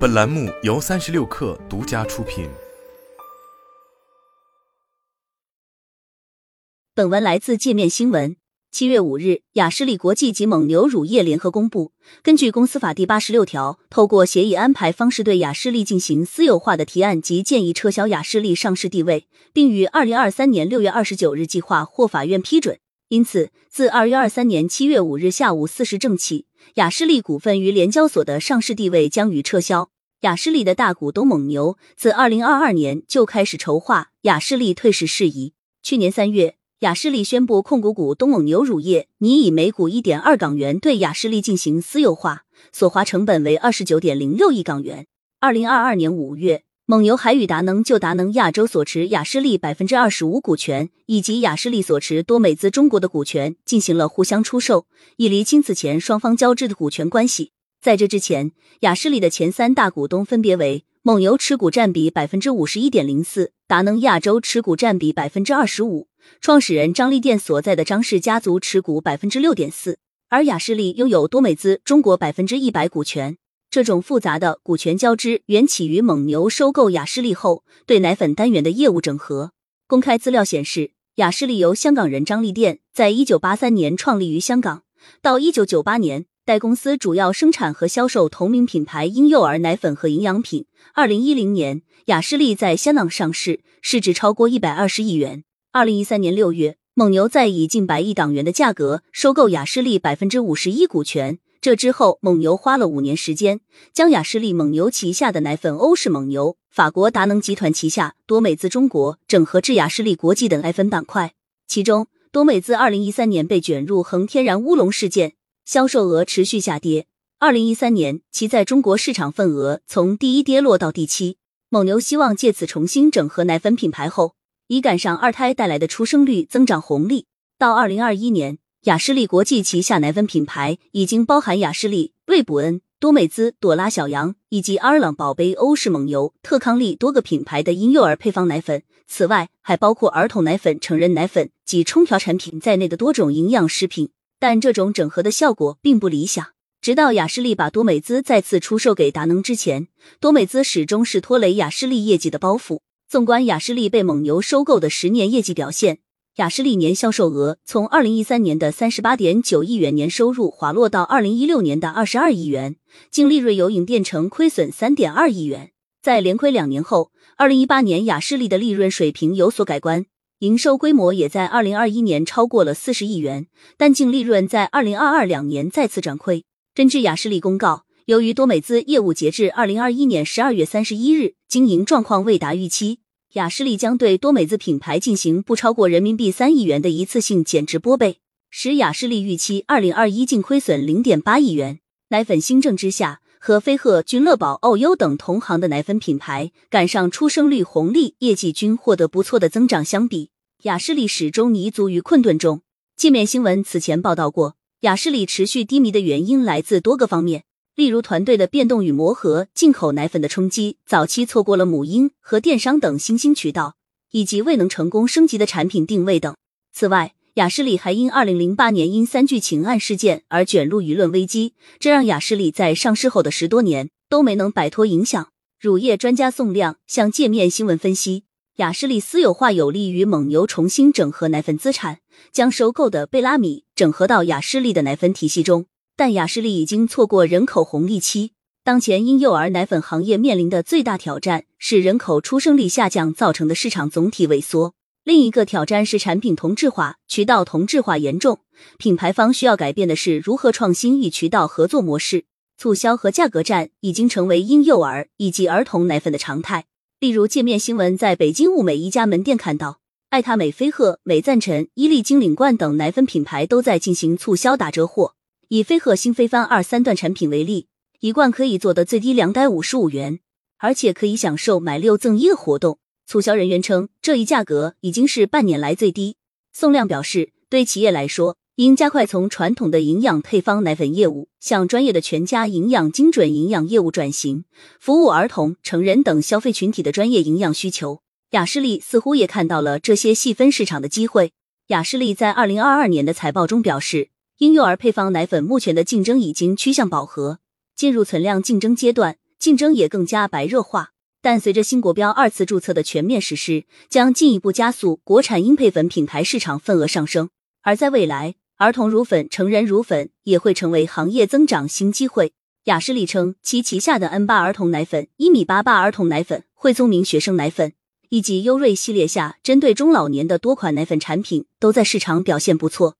本栏目由三十六氪独家出品。本文来自界面新闻。七月五日，雅士利国际及蒙牛乳业联合公布，根据公司法第八十六条，透过协议安排方式对雅士利进行私有化的提案及建议撤销雅士利上市地位，并于二零二三年六月二十九日计划获法院批准。因此，自二月二三年七月五日下午四时正起，雅士利股份于联交所的上市地位将予撤销。雅士利的大股东蒙牛自二零二二年就开始筹划雅士利退市事宜。去年三月。雅士利宣布，控股股东蒙牛乳业拟以每股一点二港元对雅士利进行私有化，所花成本为二十九点零六亿港元。二零二二年五月，蒙牛还与达能就达能亚洲所持雅士利百分之二十五股权以及雅士利所持多美滋中国的股权进行了互相出售，以厘清此前双方交织的股权关系。在这之前，雅士利的前三大股东分别为蒙牛持股占比百分之五十一点零四，达能亚洲持股占比百分之二十五。创始人张立电所在的张氏家族持股百分之六点四，而雅士利拥有多美滋中国百分之一百股权。这种复杂的股权交织缘起于蒙牛收购雅士利后对奶粉单元的业务整合。公开资料显示，雅士利由香港人张立店在一九八三年创立于香港，到一九九八年，该公司主要生产和销售同名品牌婴幼儿奶粉和营养品。二零一零年，雅士利在香港上市，市值超过一百二十亿元。二零一三年六月，蒙牛在以近百亿港元的价格收购雅士利百分之五十一股权。这之后，蒙牛花了五年时间，将雅士利蒙牛旗下的奶粉欧式蒙牛、法国达能集团旗下多美滋中国整合至雅士利国际等奶粉板块。其中，多美滋二零一三年被卷入恒天然乌龙事件，销售额持续下跌。二零一三年，其在中国市场份额从第一跌落到第七。蒙牛希望借此重新整合奶粉品牌后。以赶上二胎带来的出生率增长红利。到二零二一年，雅士利国际旗下奶粉品牌已经包含雅士利、瑞哺恩、多美滋、朵拉小羊以及阿尔朗宝贝、欧式蒙牛、特康利多个品牌的婴幼儿配方奶粉。此外，还包括儿童奶粉、成人奶粉及冲调产品在内的多种营养食品。但这种整合的效果并不理想。直到雅士利把多美滋再次出售给达能之前，多美滋始终是拖累雅士利业绩的包袱。纵观雅士利被蒙牛收购的十年业绩表现，雅士利年销售额从二零一三年的三十八点九亿元年收入滑落到二零一六年的二十二亿元，净利润由盈变成亏损三点二亿元。在连亏两年后，二零一八年雅士利的利润水平有所改观，营收规模也在二零二一年超过了四十亿元，但净利润在二零二二两年再次转亏。根据雅士利公告。由于多美兹业务截至二零二一年十二月三十一日经营状况未达预期，雅士利将对多美滋品牌进行不超过人民币三亿元的一次性减值拨备，使雅士利预期二零二一净亏损零点八亿元。奶粉新政之下，和飞鹤、君乐宝、奥优等同行的奶粉品牌赶上出生率红利，业绩均获得不错的增长。相比，雅士利始终泥足于困顿中。界面新闻此前报道过，雅士利持续低迷的原因来自多个方面。例如团队的变动与磨合、进口奶粉的冲击、早期错过了母婴和电商等新兴渠道，以及未能成功升级的产品定位等。此外，雅士利还因二零零八年因三聚氰胺事件而卷入舆论危机，这让雅士利在上市后的十多年都没能摆脱影响。乳业专家宋亮向界面新闻分析，雅士利私有化有利于蒙牛重新整合奶粉资产，将收购的贝拉米整合到雅士利的奶粉体系中。但雅士利已经错过人口红利期。当前婴幼儿奶粉行业面临的最大挑战是人口出生率下降造成的市场总体萎缩。另一个挑战是产品同质化、渠道同质化严重。品牌方需要改变的是如何创新与渠道合作模式。促销和价格战已经成为婴幼儿以及儿童奶粉的常态。例如，界面新闻在北京物美一家门店看到，爱他美、飞鹤、美赞臣、伊利金领冠等奶粉品牌都在进行促销打折货。以飞鹤新飞帆二三段产品为例，一罐可以做的最低两百五十五元，而且可以享受买六赠一的活动。促销人员称，这一价格已经是半年来最低。宋亮表示，对企业来说，应加快从传统的营养配方奶粉业务向专业的全家营养精准营养业务转型，服务儿童、成人等消费群体的专业营养需求。雅士利似乎也看到了这些细分市场的机会。雅士利在二零二二年的财报中表示。婴幼儿配方奶粉目前的竞争已经趋向饱和，进入存量竞争阶段。竞争也更加白热化。但随着新国标二次注册的全面实施，将进一步加速国产婴配粉品牌市场份额上升。而在未来，儿童乳粉、成人乳粉也会成为行业增长新机会。雅诗丽称，其旗下的 N 八儿童奶粉、一米八八儿童奶粉、惠聪明学生奶粉以及优瑞系列下针对中老年的多款奶粉产品，都在市场表现不错。